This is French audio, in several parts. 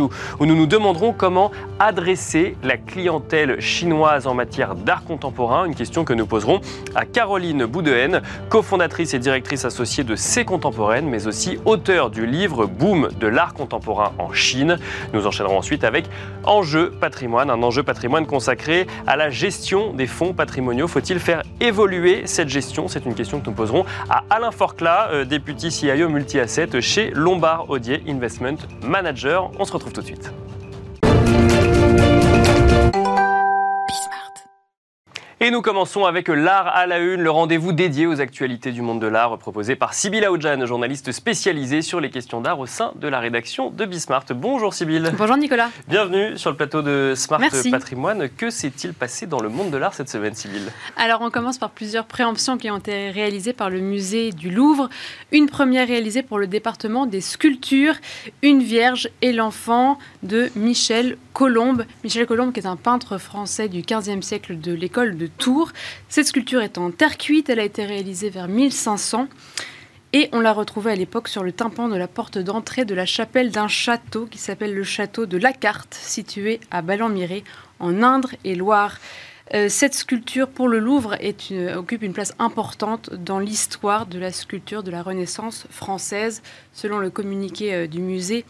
où nous nous demanderons comment adresser la clientèle chinoise en matière d'art contemporain, une question que nous poserons à Caroline Boudehen, cofondatrice et directrice associée de C Contemporaine, mais aussi auteure du livre Boom de l'art contemporain en Chine. Nous enchaînerons ensuite avec Enjeu patrimoine, un enjeu patrimoine consacré à la gestion des fonds patrimoniaux. Faut-il faire évoluer cette gestion? C'est une question que nous poserons à Alain Forcla, euh, député CIO multi-asset chez Lombard Odier Investment Manager. On se retrouve tout de suite. Et nous commençons avec l'art à la une, le rendez-vous dédié aux actualités du monde de l'art proposé par Sybille Aoudjan, journaliste spécialisée sur les questions d'art au sein de la rédaction de Bismart. Bonjour Sybille. Bonjour Nicolas. Bienvenue sur le plateau de Smart Patrimoine. Que s'est-il passé dans le monde de l'art cette semaine, Sybille? Alors on commence par plusieurs préemptions qui ont été réalisées par le musée du Louvre. Une première réalisée pour le département des sculptures, Une Vierge et l'enfant de Michel Michel Colombe qui est un peintre français du 15e siècle de l'école de Tours. Cette sculpture est en terre cuite, elle a été réalisée vers 1500 et on l'a retrouvée à l'époque sur le tympan de la porte d'entrée de la chapelle d'un château qui s'appelle le château de La Carte, situé à Ballon-Miré en Indre et Loire. Euh, cette sculpture pour le Louvre occupe une place importante dans l'histoire de la sculpture de la Renaissance française, selon le communiqué euh, du musée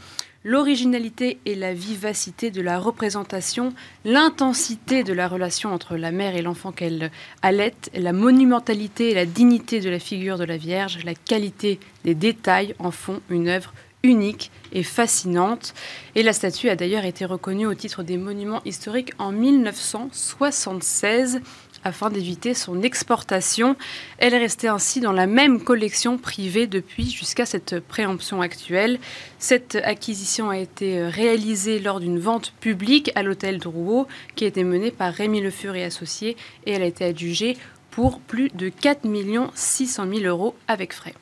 l'originalité et la vivacité de la représentation, l'intensité de la relation entre la mère et l'enfant qu'elle allait, la monumentalité et la dignité de la figure de la Vierge, la qualité des détails en font une œuvre unique et fascinante. Et la statue a d'ailleurs été reconnue au titre des monuments historiques en 1976 afin d'éviter son exportation. Elle est restée ainsi dans la même collection privée depuis jusqu'à cette préemption actuelle. Cette acquisition a été réalisée lors d'une vente publique à l'hôtel Drouot qui a été menée par Rémi Le Fur et associés et elle a été adjugée pour plus de 4 600 000 euros avec frais.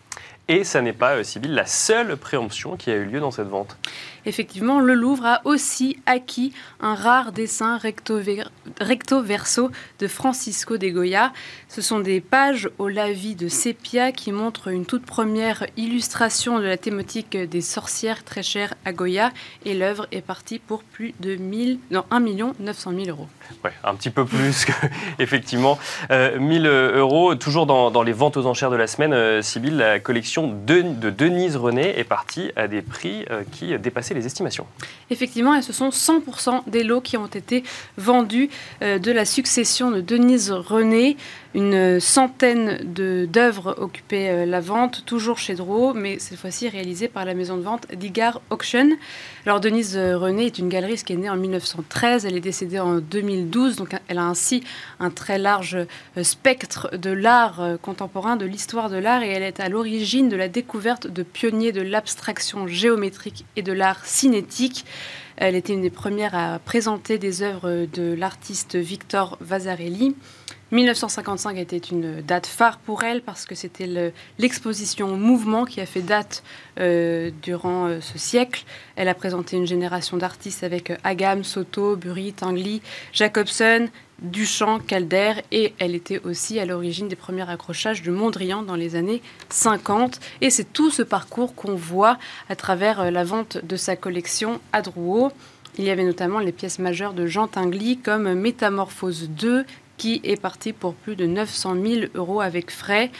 Et ça n'est pas, euh, Sybille, la seule préemption qui a eu lieu dans cette vente. Effectivement, le Louvre a aussi acquis un rare dessin recto, verso de Francisco de Goya. Ce sont des pages au lavis de sépia qui montrent une toute première illustration de la thématique des sorcières très chère à Goya. Et l'œuvre est partie pour plus de 1000, non, 1 900 000 euros. Ouais, un petit peu plus que, effectivement, 1000 euh, euros. Toujours dans, les ventes aux enchères de la semaine, euh, Sybille, la collection de, de Denise René est partie à des prix euh, qui dépassaient les estimations. Effectivement, et ce sont 100% des lots qui ont été vendus euh, de la succession de Denise René. Une centaine d'œuvres occupaient euh, la vente, toujours chez Drouot, mais cette fois-ci réalisées par la maison de vente Digar Auction. Alors Denise René est une galeriste qui est née en 1913, elle est décédée en 2012, donc elle a ainsi un très large euh, spectre de l'art contemporain, de l'histoire de l'art, et elle est à l'origine de la découverte de pionniers de l'abstraction géométrique et de l'art cinétique. Elle était une des premières à présenter des œuvres de l'artiste Victor Vasarely. 1955 était une date phare pour elle parce que c'était l'exposition Mouvement qui a fait date euh, durant euh, ce siècle. Elle a présenté une génération d'artistes avec euh, Agam, Soto, Bury, Tingley, Jacobson, Duchamp, Calder et elle était aussi à l'origine des premiers accrochages de Mondrian dans les années 50. Et c'est tout ce parcours qu'on voit à travers la vente de sa collection à Drouot. Il y avait notamment les pièces majeures de Jean Tinguely comme Métamorphose 2, qui est parti pour plus de 900 000 euros avec frais.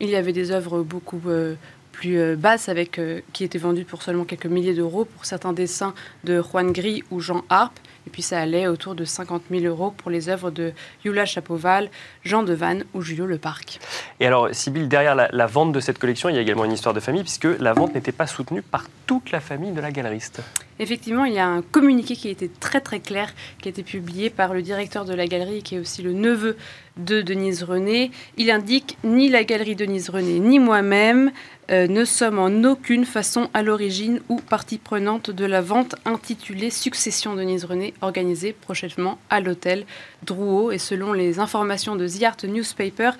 Il y avait des œuvres beaucoup euh, plus euh, basses avec, euh, qui étaient vendues pour seulement quelques milliers d'euros pour certains dessins de Juan Gris ou Jean Harpe. Et puis ça allait autour de 50 000 euros pour les œuvres de Yula Chapoval, Jean Devanne ou Julio Leparc. Et alors, Sybille, derrière la, vente de cette collection, il y a également une histoire de famille, puisque la vente n'était pas soutenue par toute la famille de la galeriste. Effectivement, il y a un communiqué qui été très très clair, qui a été publié par le directeur de la galerie, qui est aussi le neveu de Denise René. Il indique ni la galerie Denise René ni moi-même euh, ne sommes en aucune façon à l'origine ou partie prenante de la vente intitulée Succession Denise René, organisée prochainement à l'hôtel Drouot. Et selon les informations de The Newspaper,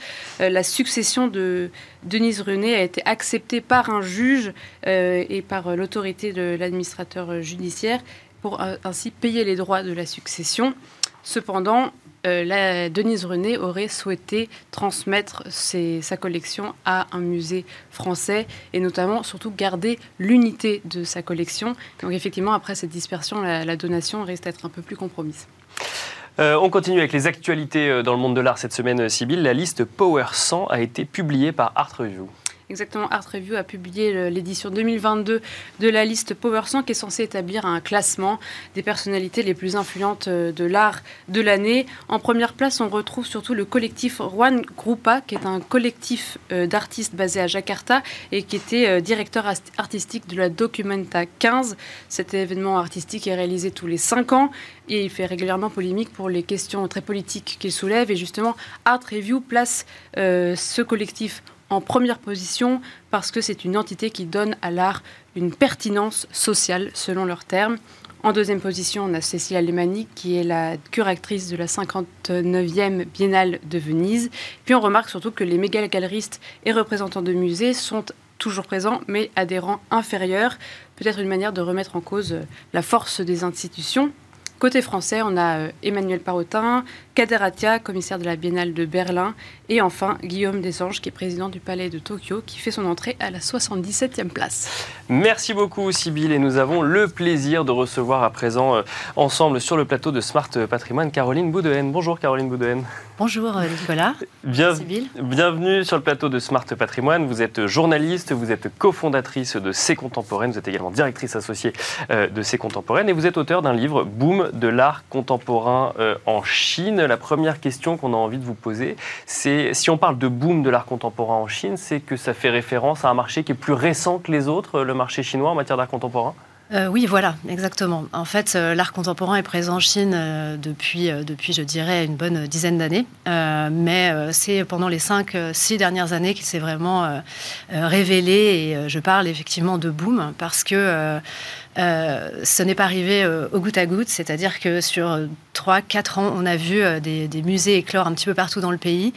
euh, la succession de Denise René a été acceptée par un juge euh, et par l'autorité de l'administrateur judiciaire pour ainsi payer les droits de la succession. Cependant, euh, la, Denise René aurait souhaité transmettre sa collection à un musée français et notamment surtout garder l'unité de sa collection. Donc effectivement, après cette dispersion, la, donation risque d'être un peu plus compromise. Euh, on continue avec les actualités euh, dans le monde de l'art cette semaine, Sybille. La liste Power 100 a été publiée par Art Review. Exactement, Art Review a publié l'édition 2022 de la liste Power 100 qui est censée établir un classement des personnalités les plus influentes euh, de l'art de l'année. En première place, on retrouve surtout le collectif Juan Grupa, qui est un collectif euh, d'artistes basé à Jakarta et qui était euh, directeur artistique de la Documenta 15. Cet événement artistique est réalisé tous les cinq ans et il fait régulièrement polémique pour les questions très politiques qu'il soulève. Et justement, Art Review place ce collectif en première position parce que c'est une entité qui donne à l'art une pertinence sociale selon leurs termes. En deuxième position, on a Cécile Alemani, qui est la curatrice de la 59e Biennale de Venise. Puis on remarque surtout que les méga-galeristes et représentants de musées sont toujours présents, mais à des rangs inférieurs. Peut-être une manière de remettre en cause la force des institutions. Côté français, on a euh, Emmanuel Parotin, Kader Atia, commissaire de la Biennale de Berlin, et enfin Guillaume Desanges, qui est président du Palais de Tokyo, qui fait son entrée à la 77e place. Merci beaucoup, Sybille, et nous avons le plaisir de recevoir à présent euh, ensemble sur le plateau de Smart Patrimoine Caroline Boudehen. Bonjour Caroline Boudehen. Bonjour euh, Nicolas. Bien, bienvenue sur le plateau de Smart Patrimoine. Vous êtes journaliste, vous êtes cofondatrice de C Contemporaine, vous êtes également directrice associée de C Contemporaine et vous êtes auteur d'un livre Boom de l'art contemporain euh, en Chine. La première question qu'on a envie de vous poser, c'est si on parle de boom de l'art contemporain en Chine, c'est que ça fait référence à un marché qui est plus récent que les autres, le marché chinois en matière d'art contemporain? Euh, oui, voilà, exactement. En fait, euh, l'art contemporain est présent en Chine depuis, depuis, je dirais, une bonne dizaine d'années. mais c'est pendant les cinq, six dernières années qu'il s'est vraiment révélé. Et je parle effectivement de boom parce que euh, ce n'est pas arrivé euh, au goutte à goutte, c'est-à-dire que sur 3-4 ans, on a vu euh, des, musées éclore un petit peu partout dans le pays,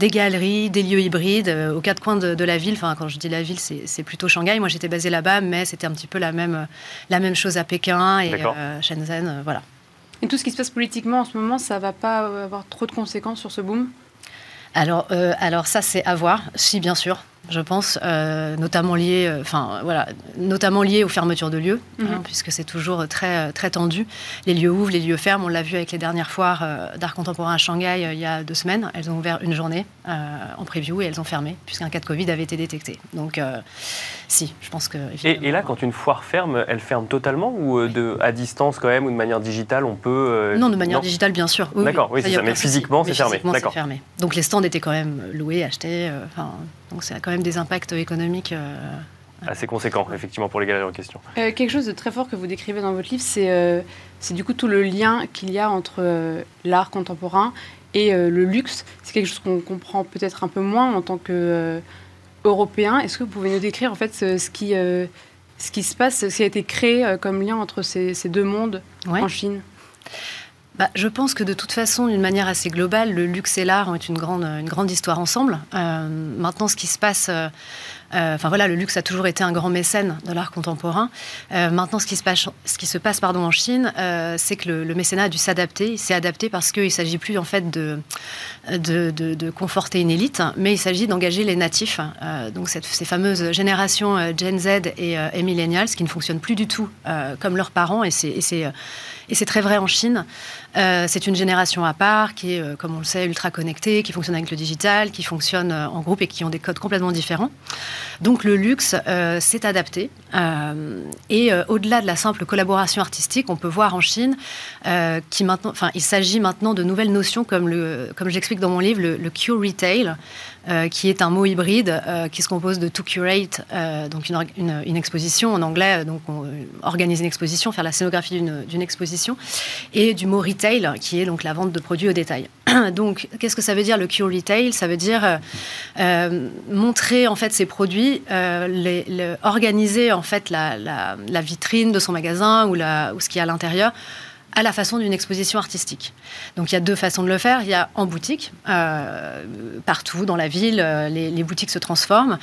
des galeries, des lieux hybrides aux quatre coins de, la ville. Enfin, quand je dis la ville, c'est plutôt Shanghai. Moi, j'étais basée là-bas, mais c'était un petit peu la même, la même chose à Pékin et Shenzhen. voilà. Et tout ce qui se passe politiquement en ce moment, ça va pas avoir trop de conséquences sur ce boom? Alors, alors ça, c'est à voir. Si, bien sûr je pense, euh, notamment lié, euh, enfin voilà, notamment lié aux fermetures de lieux, hein, mhm. puisque c'est toujours très très tendu. Les lieux ouvrent, les lieux ferment. On l'a vu avec les dernières foires euh, d'art contemporain à Shanghai il y a deux semaines. Elles ont ouvert une journée en preview et elles ont fermé puisqu'un cas de Covid avait été détecté. Donc si, je pense que. Et, là, quand une foire ferme, elle ferme totalement ou de, à distance quand même ou de manière digitale, on peut. non, de manière digitale bien sûr. D'accord, oui, c'est ça. Mais physiquement, c'est fermé. D'accord. Donc les stands étaient quand même loués, achetés. donc c'est quand même des impacts économiques. Euh, assez conséquents, effectivement, pour les galeries en question. Euh, quelque chose de très fort que vous décrivez dans votre livre, c'est euh, c'est du coup tout le lien qu'il y a entre l'art contemporain et le luxe. C'est quelque chose qu'on comprend peut-être un peu moins en tant que européen. Est-ce que vous pouvez nous décrire en fait ce, qui, ce qui se passe, ce qui a été créé comme lien entre ces, ces deux mondes en Chine? Bah, je pense que de toute façon, d'une manière assez globale, le luxe et l'art ont une grande, une grande histoire ensemble. Euh, maintenant, ce qui se passe euh, euh, enfin voilà, le luxe a toujours été un grand mécène de l'art contemporain. Maintenant, ce qui se passe, pardon, en Chine, c'est que le, mécénat a dû s'adapter. Il s'est adapté parce qu'il ne s'agit plus en fait de, de, conforter une élite, mais il s'agit d'engager les natifs. donc ces fameuses générations Gen Z et, et, Millennials qui ne fonctionnent plus du tout comme leurs parents. Et c'est très vrai en Chine. C'est une génération à part qui est, comme on le sait, ultra connectée, qui fonctionne avec le digital, qui fonctionne en groupe et qui ont des codes complètement différents. Donc le luxe euh, s'est adapté. Euh, et euh, au-delà de la simple collaboration artistique, on peut voir en Chine qu'il s'agit maintenant de nouvelles notions comme, comme j'explique dans mon livre, le, le Q-Retail, qui est un mot hybride qui se compose de to curate, donc une, exposition en anglais, donc on, organiser une exposition, faire la scénographie d'une exposition, et du mot retail, qui est donc la vente de produits au détail. Donc, qu'est-ce que ça veut dire le Q Retail? Ça veut dire montrer en fait ses produits, les, organiser en fait la, vitrine de son magasin ou, la, ou ce qui est à l'intérieur à la façon d'une exposition artistique. Donc il y a deux façons de le faire. Il y a en boutique, euh, partout dans la ville, euh, les, les, boutiques se transforment.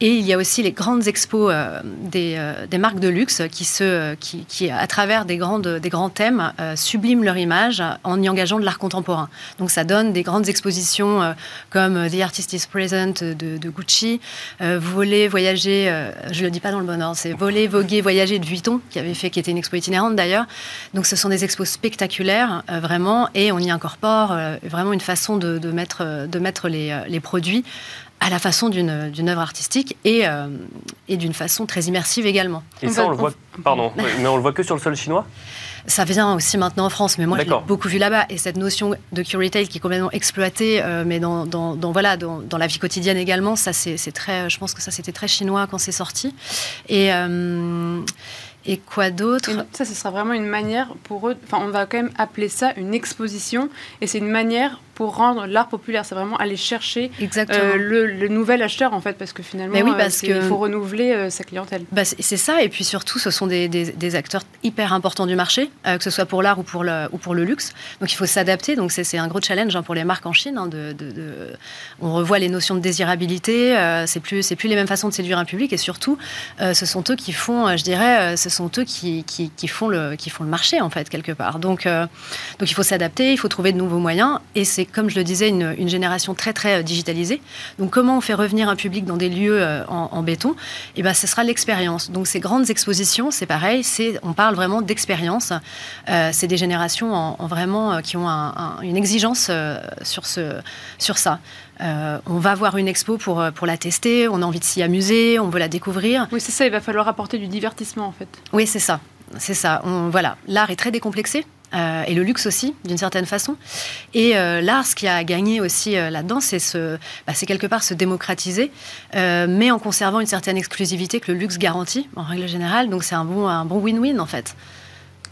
Et il y a aussi les grandes expos euh, des, euh, des, marques de luxe qui, se, qui, qui, à travers des, grandes, des grands thèmes, euh, subliment leur image en y engageant de l'art contemporain. Donc ça donne des grandes expositions comme The Artist is Present de, Gucci, Voler, Voyager, je ne le dis pas dans le bon ordre, c'est Voler, Voguer, Voyager de Vuitton, qui avait fait, qui était une expo itinérante d'ailleurs. Donc ce sont des expos spectaculaires, vraiment, et on y incorpore vraiment une façon de, mettre, de mettre les produits à la façon d'une œuvre artistique et, euh, et d'une façon très immersive également. Et ça, on, le voit, pardon, mais on le voit que sur le sol chinois? Ça vient aussi maintenant en France, mais moi, je l'ai beaucoup vu là-bas. Et cette notion de Q-Retail qui est complètement exploitée, euh, mais dans, dans, voilà, dans, dans, la vie quotidienne également, ça, c'est très, je pense que ça, c'était très chinois quand c'est sorti. Et, euh, et quoi d'autre? Ça, ce sera vraiment une manière pour eux, enfin, on va quand même appeler ça une exposition, et c'est une manière pour rendre l'art populaire. C'est vraiment aller chercher euh, le, nouvel acheteur, en fait, parce que finalement, oui, euh, parce il faut renouveler euh, sa clientèle. Bah, c'est ça, et puis surtout, ce sont des, des, acteurs hyper importants du marché, que ce soit pour l'art ou, pour le, ou pour le luxe. Donc il faut s'adapter. Donc c'est un gros challenge hein, pour les marques en Chine. Hein, de, de, On revoit les notions de désirabilité. c'est plus, plus les mêmes façons de séduire un public, et surtout, ce sont eux qui font, je dirais, ce sont eux qui, qui, qui, font le, qui font le marché, en fait, quelque part. Donc, donc il faut s'adapter, il faut trouver de nouveaux moyens, et c'est comme je le disais, une, génération très très euh, digitalisée. Donc comment on fait revenir un public dans des lieux euh, en, béton? Et eh ben, ce sera l'expérience. Donc ces grandes expositions, c'est pareil, c'est on parle vraiment d'expérience. Euh, c'est des générations en, vraiment qui ont une exigence sur ce sur ça. on va voir une expo pour, pour la tester, on a envie de s'y amuser, on veut la découvrir. Oui, c'est ça, il va falloir apporter du divertissement en fait. Oui, c'est ça. C'est ça. On, voilà. L'art est très décomplexé. Euh, et le luxe aussi, d'une certaine façon. Et euh, l'art, ce qui a gagné aussi euh, là-dedans, c'est bah, quelque part se démocratiser, mais en conservant une certaine exclusivité que le luxe garantit, en règle générale. Donc c'est un bon un bon win-win, en fait.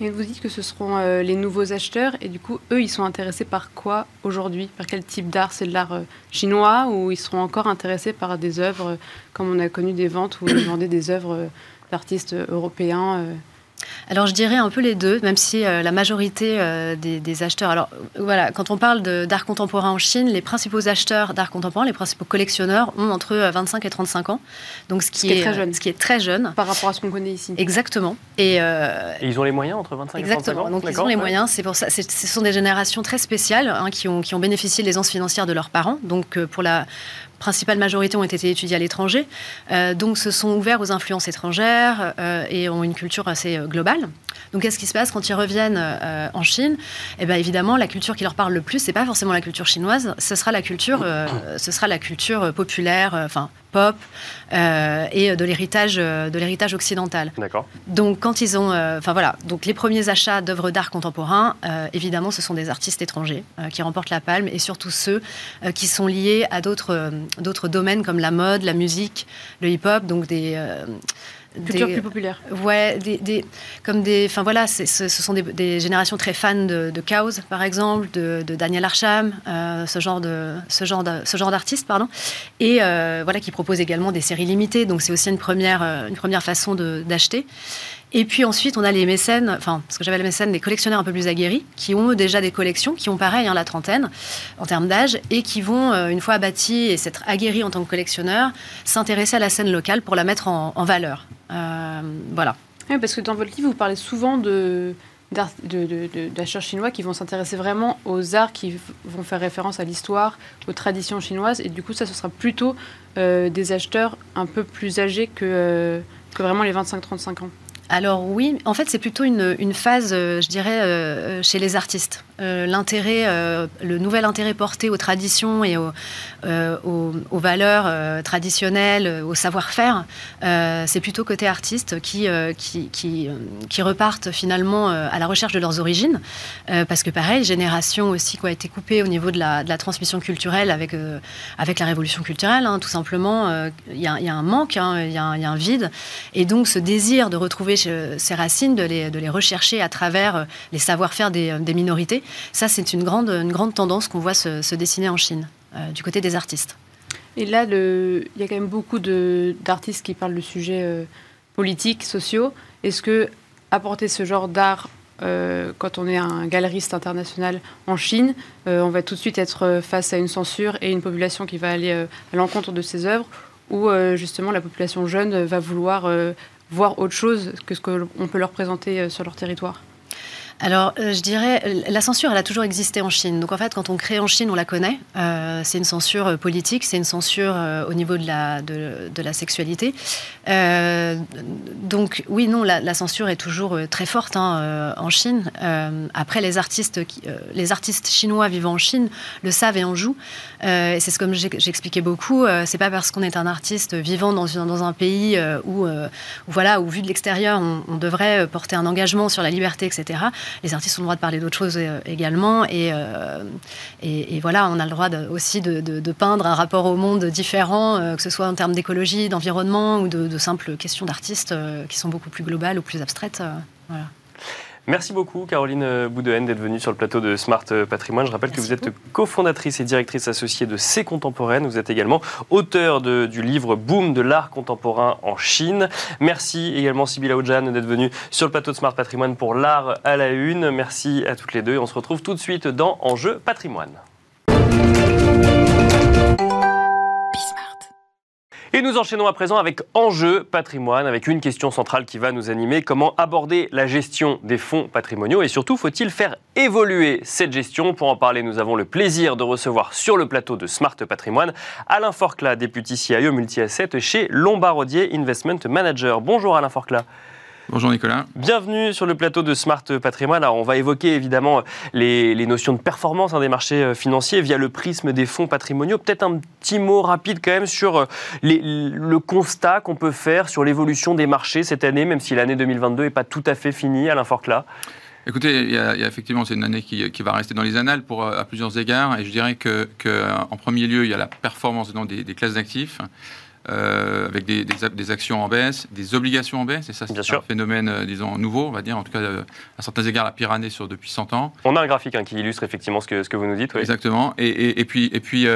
Et vous dites que ce seront les nouveaux acheteurs, et du coup, eux, ils sont intéressés par quoi aujourd'hui? Par quel type d'art? C'est de l'art chinois, ou ils seront encore intéressés par des œuvres, comme on a connu des ventes où ils vendaient des œuvres d'artistes européens alors je dirais un peu les deux, même si euh, la majorité euh, des, acheteurs. Alors voilà, quand on parle d'art contemporain en Chine, les principaux acheteurs d'art contemporain, les principaux collectionneurs ont entre 25 euh, et 35 ans. Donc ce qui, est, très jeune. Ce qui est très jeune. Par rapport à ce qu'on connaît ici. Exactement. Et, ils ont les moyens entre 25 et 35 ans Donc ils ont les moyens. C'est pour ça. Ce sont des générations très spéciales hein, qui, ont, qui ont bénéficié de l'aisance financière de leurs parents. Donc pour la principale majorité ont été étudiés à l'étranger, euh, donc se sont ouverts aux influences étrangères euh, et ont une culture assez euh, globale. Donc qu'est-ce qui se passe quand ils reviennent en Chine? Eh bien évidemment, la culture qui leur parle le plus, c'est pas forcément la culture chinoise, ce sera la culture, ce sera la culture populaire, enfin pop et de l'héritage de l'héritage occidental. D'accord. Donc quand ils ont, enfin voilà, donc les premiers achats d'œuvres d'art contemporain, évidemment, ce sont des artistes étrangers qui remportent la palme et surtout ceux qui sont liés à d'autres d'autres domaines comme la mode, la musique, le hip-hop, donc des euh, Culture plus populaire. Ouais, des, comme des. Enfin voilà, ce, sont des, générations très fans de, de Chaos, par exemple, de, Daniel Arsham, euh, ce genre de ce genre ce genre d'artiste, pardon, et euh, voilà qui propose également des séries limitées. Donc c'est aussi une première une première façon d'acheter. Et puis ensuite, on a les mécènes, enfin, ce que j'appelle les mécènes, des collectionneurs un peu plus aguerris, qui ont déjà des collections, qui ont pareil, hein, la trentaine, en termes d'âge, et qui vont, euh, une fois abattis et s'être aguerris en tant que collectionneurs, s'intéresser à la scène locale pour la mettre en, valeur. Euh, voilà. Parce que dans votre livre, vous parlez souvent d'acheteurs chinois qui vont s'intéresser vraiment aux arts qui vont faire référence à l'histoire, aux traditions chinoises. Et du coup, ça, ce sera plutôt euh, des acheteurs un peu plus âgés que, que vraiment les 25-35 ans alors oui, en fait c'est plutôt une, phase, euh, je dirais, euh, chez les artistes. Euh, l'intérêt, le nouvel intérêt porté aux traditions et aux, valeurs traditionnelles, au savoir-faire, c'est plutôt côté artistes qui, qui, qui, repartent finalement à la recherche de leurs origines. parce que pareil, génération aussi qui a été coupée au niveau de la, transmission culturelle avec, avec la révolution culturelle, hein, tout simplement. Il y, a un manque, hein, il y, a un vide. Et donc ce désir de retrouver ces racines, de les, de les rechercher à travers euh, les savoir-faire des, minorités, Ça, c'est une grande, une grande tendance qu'on voit se, dessiner en Chine, du côté des artistes. Et là, il y a quand même beaucoup d'artistes qui parlent de sujets politiques, sociaux. Est-ce que apporter ce genre d'art euh, quand on est un galeriste international en Chine, euh, on va tout de suite être face à une censure et une population qui va aller euh, à l'encontre de ses œuvres, ou justement la population jeune va vouloir voir autre chose que ce qu'on peut leur présenter sur leur territoire? Alors, euh, je dirais, euh, la censure, elle a toujours existé en Chine. Donc, en fait, quand on crée en Chine, on la connaît. Euh, c'est une censure politique, c'est une censure au niveau de la, sexualité. donc, oui, non, la, censure est toujours très forte hein, en Chine. après, les artistes, chinois vivant en Chine le savent et en jouent. et c'est ce comme j'expliquais beaucoup. c'est pas parce qu'on est un artiste vivant dans, un pays où, voilà, où vu de l'extérieur, on devrait porter un engagement sur la liberté, etc les artistes ont le droit de parler d'autres choses euh, également. Euh, et, voilà, on a le droit aussi de, peindre un rapport au monde différent, euh, que ce soit en termes d'écologie, d'environnement ou de, simples questions d'artistes qui sont beaucoup plus globales ou plus abstraites. Merci beaucoup, Caroline Boudehen, d'être venue sur le plateau de Smart Patrimoine. Je rappelle que vous êtes cofondatrice et directrice associée de C Contemporaine. Vous êtes également auteur du livre Boom de l'art contemporain en Chine. Merci également, Sybilla Ojan, d'être venue sur le plateau de Smart Patrimoine pour l'art à la une. Merci à toutes les deux. On se retrouve tout de suite dans Enjeu Patrimoine. Et nous enchaînons à présent avec Enjeu patrimoine, avec une question centrale qui va nous animer. Comment aborder la gestion des fonds patrimoniaux et surtout, faut-il faire évoluer cette gestion? Pour en parler, nous avons le plaisir de recevoir sur le plateau de Smart Patrimoine Alain Forcla, député CIO multi-asset chez Lombardier Investment Manager. Bonjour Alain Forcla. Bonjour Nicolas. Bienvenue sur le plateau de Smart Patrimoine. Alors on va évoquer évidemment les, notions de performance hein, des marchés euh, financiers via le prisme des fonds patrimoniaux. Peut-être un petit mot rapide quand même sur euh, le constat qu'on peut faire sur l'évolution des marchés cette année, même si l'année 2022 n'est pas tout à fait finie, Alain Forcla. Écoutez, il y, a, effectivement, c'est une année qui, va rester dans les annales pour, à plusieurs égards. Et je dirais que, en premier lieu, il y a la performance des, des classes d'actifs. Euh, avec des, des, actions en baisse, des obligations en baisse, et ça c'est un phénomène, euh, disons, nouveau, on va dire, en tout cas euh, à certains égards la pire année sur depuis 100 ans. On a un graphique hein, qui illustre effectivement ce que, ce que vous nous dites. Exactement, et, et, puis, et puis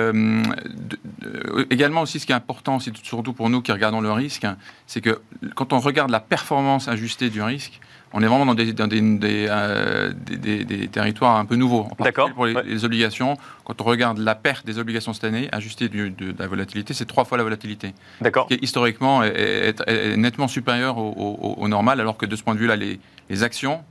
également aussi ce qui est important, surtout pour nous qui regardons le risque, hein, c'est que quand on regarde la performance ajustée du risque, on est vraiment dans des, euh, des, des, territoires un peu nouveaux. D'accord. Pour les, obligations, quand on regarde la perte des obligations cette année, ajustée de, la volatilité, c'est trois fois la volatilité. D'accord. Qui historiquement est, nettement supérieur au, normal, alors que de ce point de vue-là, les, les, actions,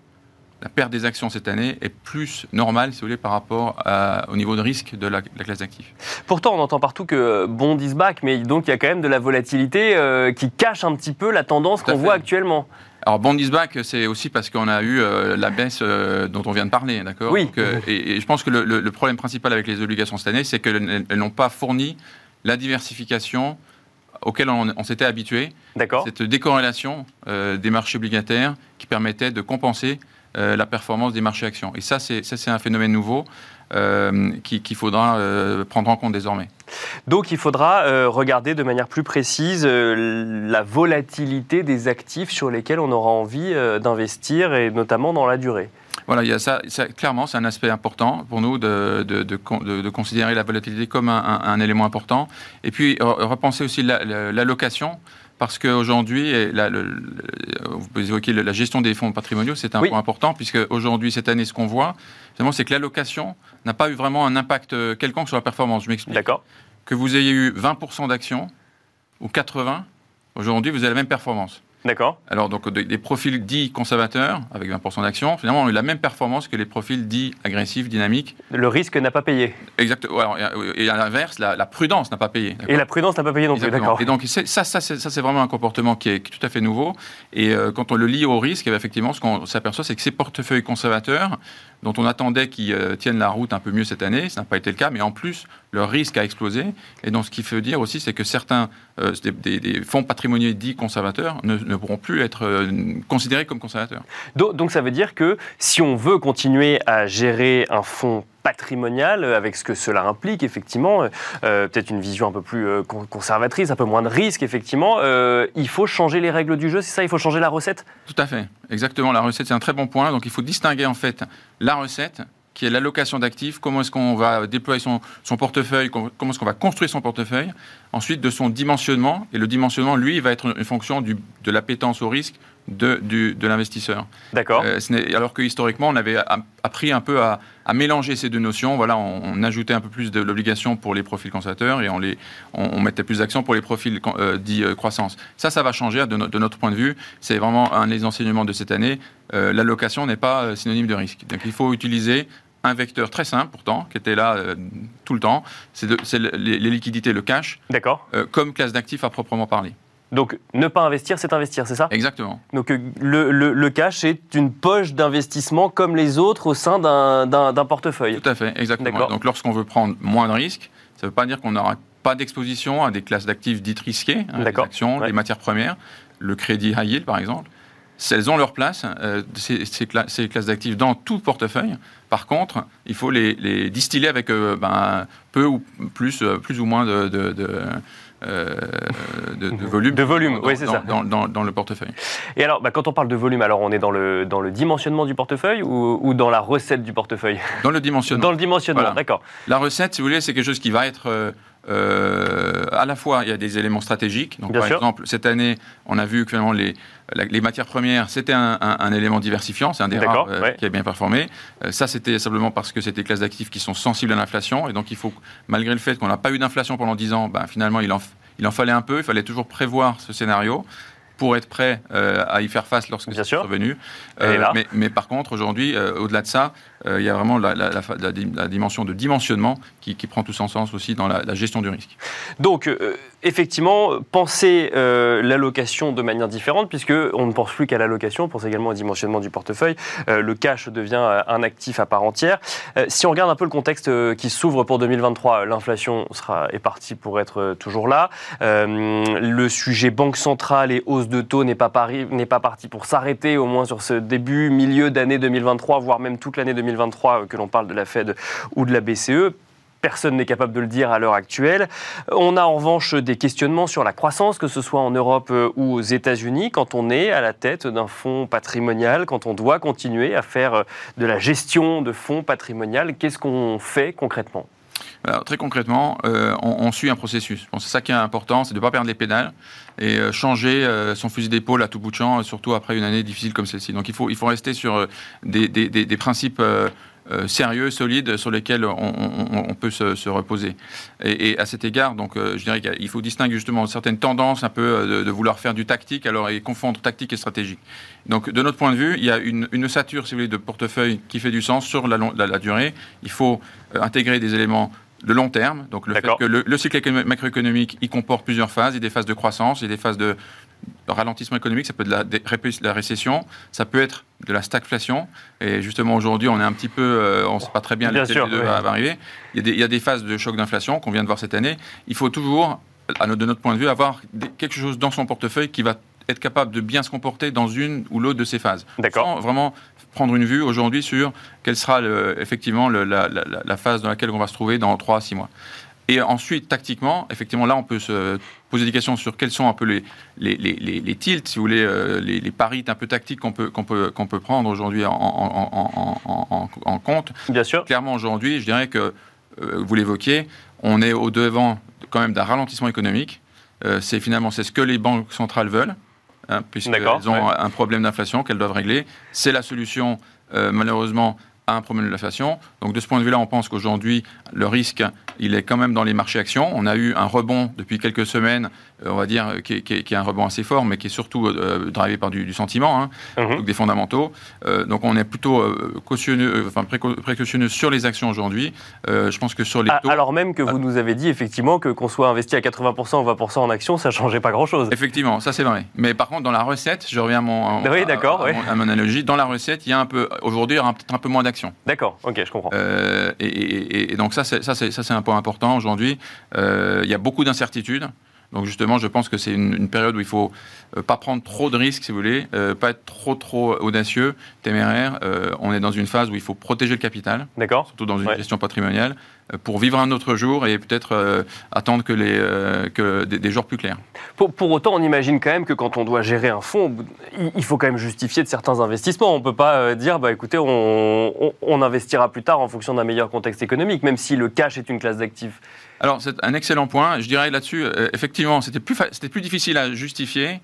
la perte des actions cette année est plus normale, si vous voulez, par rapport au niveau de risque de la, classe d'actifs. Pourtant, on entend partout que bond is back, mais donc il y a quand même de la volatilité euh, qui cache un petit peu la tendance qu'on voit actuellement. Alors, bond is back, c'est aussi parce qu'on a eu euh, la baisse euh, dont on vient de parler, d'accord Oui. et, je pense que le, problème principal avec les obligations cette année, c'est qu'elles n'ont pas fourni la diversification auquel on, s'était habitué. D'accord. Cette décorrélation des marchés obligataires qui permettait de compenser euh, la performance des marchés actions. Et ça, c'est un phénomène nouveau euh, qu'il faudra euh, prendre en compte désormais. Donc il faudra regarder de manière plus précise la volatilité des actifs sur lesquels on aura envie d'investir, et notamment dans la durée. Voilà, il y a ça, clairement, c'est un aspect important pour nous de, de, considérer la volatilité comme un, élément important. Et puis, repenser aussi l'allocation parce qu'aujourd'hui, vous évoquez la gestion des fonds patrimoniaux, c'est un point important, puisque aujourd'hui, cette année, ce qu'on voit, c'est que l'allocation n'a pas eu vraiment un impact euh, quelconque sur la performance. Je m'explique. D'accord. Que vous ayez eu 20% d'actions ou 80%, aujourd'hui, vous avez la même performance. D'accord. Alors, donc, des, profils dits conservateurs, avec 20% d'actions, finalement, ont eu la même performance que les profils dits agressifs, dynamiques. Le risque n'a pas payé. Exactement. Et à l'inverse, la, prudence n'a pas payé. Et la prudence n'a pas payé non plus, d'accord. Et donc, ça, ça, c'est vraiment un comportement qui est, tout à fait nouveau. Et euh, quand on le lie au risque, eh effectivement, ce qu'on s'aperçoit, c'est que ces portefeuilles conservateurs, dont on attendait qu'ils euh, tiennent la route un peu mieux cette année, ça n'a pas été le cas, mais en plus, leur risque a explosé. Et donc, ce qui veut dire aussi, c'est que certains euh, des, fonds patrimoniaux dits conservateurs ne, pourront plus être euh, considérés comme conservateurs. Donc, donc, ça veut dire que si on veut continuer à gérer un fonds patrimonial, avec ce que cela implique, effectivement, peut-être une vision un peu plus conservatrice, un peu moins de risque, effectivement, il faut changer les règles du jeu, c'est ça Il faut changer la recette? Tout à fait, exactement. La recette, c'est un très bon point. Donc il faut distinguer en fait la recette qui est l'allocation d'actifs, comment est-ce qu'on va déployer son, son portefeuille, comment est-ce qu'on va construire son portefeuille, ensuite de son dimensionnement, et le dimensionnement, lui, va être une fonction du, de l'appétence au risque de, du, de l'investisseur. D'accord. Euh, alors que historiquement, on avait appris un peu à, à mélanger ces deux notions. Voilà, on, on ajoutait un peu plus de l'obligation pour les profils consommateurs et on, les, on, on mettait plus d'accent pour les profils euh, dits euh, croissance. Ça, ça va changer de, no- de notre point de vue. C'est vraiment un des enseignements de cette année. Euh, L'allocation n'est pas synonyme de risque. Donc il faut utiliser un vecteur très simple pourtant, qui était là euh, tout le temps, c'est le- les, les liquidités, le cash, D'accord. euh, comme classe d'actifs à proprement parler. Donc, ne pas investir, c'est investir, c'est ça? Exactement. Donc, euh, le, le- le cash est une poche d'investissement comme les autres au sein d'un- portefeuille. Tout à fait, exactement. Donc lorsqu'on veut prendre moins de risques, ça ne veut pas dire qu'on n'aura pas d'exposition à des classes d'actifs dites risquées, hein, les D'accord. actions, Ouais. les matières premières, le crédit high yield par exemple. Elles ont leur place, euh, ces, ces cla- ces classes d'actifs, dans tout portefeuille. Par contre, il faut les, les distiller avec euh, ben, peu ou plus, euh, plus ou moins de, de, de, euh, de- de volume. De volume, dans- oui, c'est ça. Dans, dans- dans le portefeuille. Et alors, bah, quand on parle de volume, alors on est dans le, dans le dimensionnement du portefeuille ou, ou dans la recette du portefeuille? Dans le dimensionnement. Dans le dimensionnement, Voilà. d'accord. La recette, si vous voulez, c'est quelque chose qui va être euh, euh, à la fois, il y a des éléments stratégiques. Donc, Bien par sûr. exemple, cette année, on a vu que finalement, les, la- les matières premières, c'était un, un- un élément diversifiant. C'est un des rares euh, ouais. qui a bien performé. Euh, ça, c'était simplement parce que c'était des classes d'actifs qui sont sensibles à l'inflation. Et donc, il faut, malgré le fait qu'on n'a pas eu d'inflation pendant 10 ans, ben, finalement, il en, il en fallait un peu. Il fallait toujours prévoir ce scénario pour être prêt euh, à y faire face lorsque c'est est là. mais, mais par contre, aujourd'hui, euh, au-delà de ça, euh, il y a vraiment la, dimension de dimensionnement qui, qui prend tout son sens aussi dans la, gestion du risque. Donc, euh, effectivement, penser euh, l'allocation de manière différente, puisque on ne pense plus qu'à l'allocation, on pense également au dimensionnement du portefeuille. Euh, le cash devient euh, un actif à part entière. Euh, si on regarde un peu le contexte euh, qui s'ouvre pour 2023, l'inflation sera est partie pour être euh, toujours là. Euh, le sujet banque centrale et hausse de taux n'est pas, parti pour s'arrêter, au moins sur ce début, milieu d'année 2023, voire même toute l'année 2023, euh, que l'on parle de la Fed ou de la BCE. Personne n'est capable de le dire à l'heure actuelle. On a en revanche des questionnements sur la croissance, que ce soit en Europe euh, ou aux États-Unis, quand on est à la tête d'un fonds patrimonial, quand on doit continuer à faire euh, de la gestion de fonds patrimonial. Qu'est-ce qu'on fait concrètement? Très concrètement, euh, on, suit un processus. C'est ça qui est important, c'est de ne pas perdre les pédales et euh, changer euh, son fusil d'épaule à tout bout de champ, surtout après une année difficile comme celle-ci. Donc il faut, il faut rester sur des- des principes euh, sérieux, solides, sur lesquels on, on- on peut se, se reposer. Et, et à cet égard, donc, euh, je dirais qu'il faut distinguer justement certaines tendances un peu euh, de, de vouloir faire du tactique, alors et confondre tactique et stratégique. Donc de notre point de vue, il y a une, une ossature, si vous voulez, de portefeuille qui fait du sens sur la, long- la- la durée. Il faut intégrer des éléments de long terme. Donc le fait que le, le cycle économique- macroéconomique, il comporte plusieurs phases. Il y a des phases de croissance, il y a des phases de ralentissement économique, ça peut être de la, récession, ça peut être de la stagflation. Et justement, aujourd'hui, on est un petit peu, euh, on ne sait pas très bien Bien lequel sûr, oui. va, va arriver. Il y, a des, il y a des phases de choc d'inflation qu'on vient de voir cette année. Il faut toujours, à notre- de notre point de vue, avoir des- quelque chose dans son portefeuille qui va être capable de bien se comporter dans une ou l'autre de ces phases. D'accord. Vraiment prendre une vue aujourd'hui sur quelle sera le- effectivement le- la- la phase dans laquelle on va se trouver dans 3 à 6 mois. Et ensuite, tactiquement, effectivement, là, on peut se poser des questions sur quels sont un peu les, les, les, les- tilts, si vous voulez, euh, les, les paris un peu tactiques qu'on peut, qu'on peut, qu'on peut prendre aujourd'hui en, en- en- compte. Bien sûr. Clairement, aujourd'hui, je dirais que, euh, vous l'évoquiez, on est au devant quand même d'un ralentissement économique. Euh, c'est finalement c'est ce que les banques centrales veulent, hein, puisqu'elles ont ouais. un problème d'inflation qu'elles doivent régler. C'est la solution, malheureusement, à un problème de l'inflation. Donc de ce point de vue-là, on pense qu'aujourd'hui, le risque, il est quand même dans les marchés actions. On a eu un rebond depuis quelques semaines, euh, on va dire, qui est, qui est- qui est un rebond assez fort, mais qui est surtout euh, drivé par du, du sentiment. hein Mhm. donc des fondamentaux. Euh, donc on est plutôt euh, cautionneux, enfin préco- précautionneux sur les actions aujourd'hui. Je pense que sur les Ah, taux, Alors même que vous nous avez dit effectivement que qu'on soit investi à 80% ou 20% en actions, ça changeait pas grand-chose. effectivement, ça c'est vrai. Mais par contre, dans la recette, je reviens à mon, Oui, à- d'accord, à, oui. mon- à mon analogie. Dans la recette, il y a un peu aujourd'hui, il y aura peut-être un peu moins d'actions. D'accord, ok, je comprends. Et, et- et donc ça, c'est ça, important aujourd'hui. Euh, il y a beaucoup d'incertitudes. Donc justement, je pense que c'est une, période où il faut euh, pas prendre trop de risques, si vous voulez, euh, pas être trop trop audacieux, téméraire. Euh, on est dans une phase où il faut protéger le capital, d'accord, surtout dans une gestion patrimoniale, pour vivre un autre jour et peut-être attendre que, les, que des, jours plus clairs. Pour, pour, autant, on imagine quand même que quand on doit gérer un fonds, il faut quand même justifier de certains investissements. On ne peut pas dire, bah, écoutez, on, on investira plus tard en fonction d'un meilleur contexte économique, même si le cash est une classe d'actifs. Alors, c'est un excellent point. Je dirais là-dessus, effectivement, c'était plus, c'était plus difficile à justifier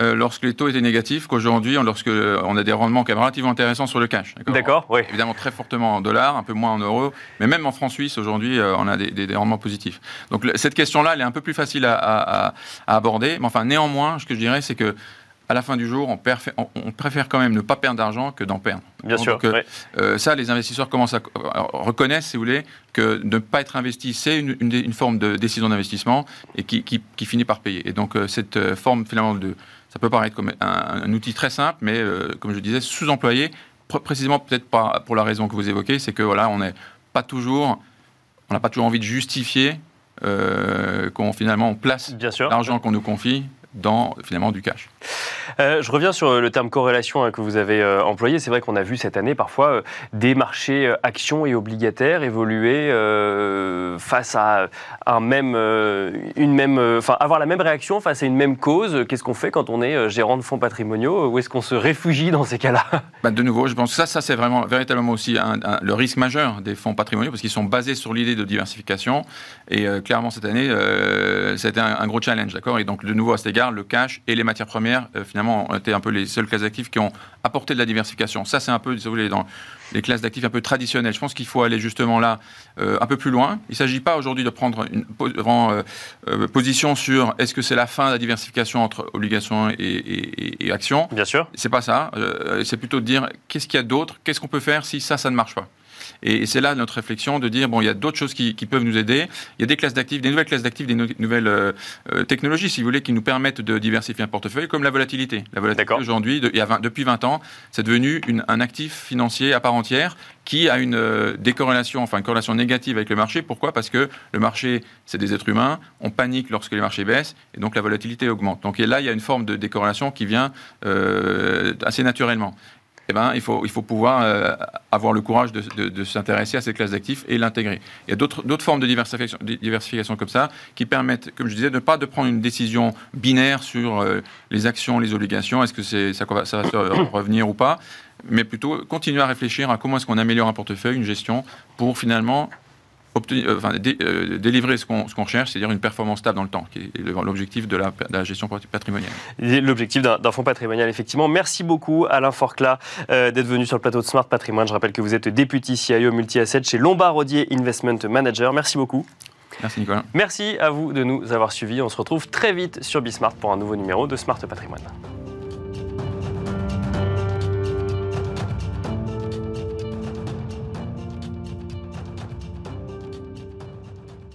euh, lorsque les taux étaient négatifs qu'aujourd'hui, lorsque on a des rendements quand même relativement intéressants sur le cash. D'accord, oui. Évidemment très fortement en dollars, un peu moins en euros, mais même en francs suisses aujourd'hui, euh, on a des, rendements positifs. Donc cette question-là, elle est un peu plus facile à, aborder. Mais enfin, néanmoins, ce que je dirais, c'est que à la fin du jour, on, préfère quand même ne pas perdre d'argent que d'en perdre. Bien sûr. Euh, ça, les investisseurs commencent à reconnaissent, si vous voulez, que ne pas être investi, c'est une, forme de décision d'investissement et qui, finit par payer. Et donc cette forme finalement de ça peut paraître comme un, outil très simple, mais euh, comme je disais, sous-employé, précisément peut-être pas pour la raison que vous évoquez, c'est que voilà, on n'est pas toujours, on n'a pas toujours envie de justifier euh, qu'on finalement on place l'argent qu'on nous confie dans finalement du cash. Euh, je reviens sur le terme corrélation hein, que vous avez euh, employé. C'est vrai qu'on a vu cette année parfois euh, des marchés actions et obligataires évoluer face à un même, une même, enfin avoir la même réaction face à une même cause. Qu'est-ce qu'on fait quand on est gérant de fonds patrimoniaux? Où est-ce qu'on se réfugie dans ces cas-là? Bah, De nouveau, je pense que ça, ça c'est vraiment véritablement aussi le risque majeur des fonds patrimoniaux parce qu'ils sont basés sur l'idée de diversification. Et clairement cette année, c'était un, un, gros challenge, d'accord? Et donc de nouveau à cet égard le cash et les matières premières, euh, finalement, ont été un peu les seules classes d'actifs qui ont apporté de la diversification. Ça, c'est un peu, si vous voulez, dans les classes d'actifs un peu traditionnelles. Je pense qu'il faut aller justement là euh, un peu plus loin. Il ne s'agit pas aujourd'hui de prendre une euh, position sur est-ce que c'est la fin de la diversification entre obligations et, actions. Bien sûr. C'est pas ça. c'est plutôt de dire qu'est-ce qu'il y a d'autre, qu'est-ce qu'on peut faire si ça, ça ne marche pas. Et, c'est là notre réflexion de dire, bon, il y a d'autres choses qui, peuvent nous aider. Il y a des classes d'actifs, des nouvelles classes d'actifs, des nouvelles euh, euh, technologies, si vous voulez, qui nous permettent de diversifier un portefeuille, comme la volatilité. La volatilité, aujourd'hui, depuis 20 ans, c'est devenu un actif financier à part entière qui a une euh, décorrélation, enfin une corrélation négative avec le marché. Pourquoi? Parce que le marché, c'est des êtres humains, on panique lorsque les marchés baissent, et donc la volatilité augmente. Donc là, il y a une forme de décorrélation qui vient assez naturellement. Eh ben, il, faut, pouvoir euh, avoir le courage de, s'intéresser à cette classe d'actifs et l'intégrer. Il y a d'autres formes de diversification, comme ça qui permettent, comme je disais, de ne pas de prendre une décision binaire sur euh, les actions, les obligations, est-ce que ça va revenir ou pas, mais plutôt continuer à réfléchir à comment est-ce qu'on améliore un portefeuille, une gestion, pour finalement obtenir, euh, enfin, euh, délivrer ce qu'on recherche, c'est-à-dire une performance stable dans le temps, qui est l'objectif de, la, gestion patrimoniale. L'objectif d'un fonds patrimonial, effectivement. Merci beaucoup, Alain Forcla, euh, d'être venu sur le plateau de Smart Patrimoine. Je rappelle que vous êtes député CIO multi-asset chez Lombard Odier Investment Manager. Merci beaucoup. Merci Nicolas. Merci à vous de nous avoir suivis. On se retrouve très vite sur Bismart pour un nouveau numéro de Smart Patrimoine.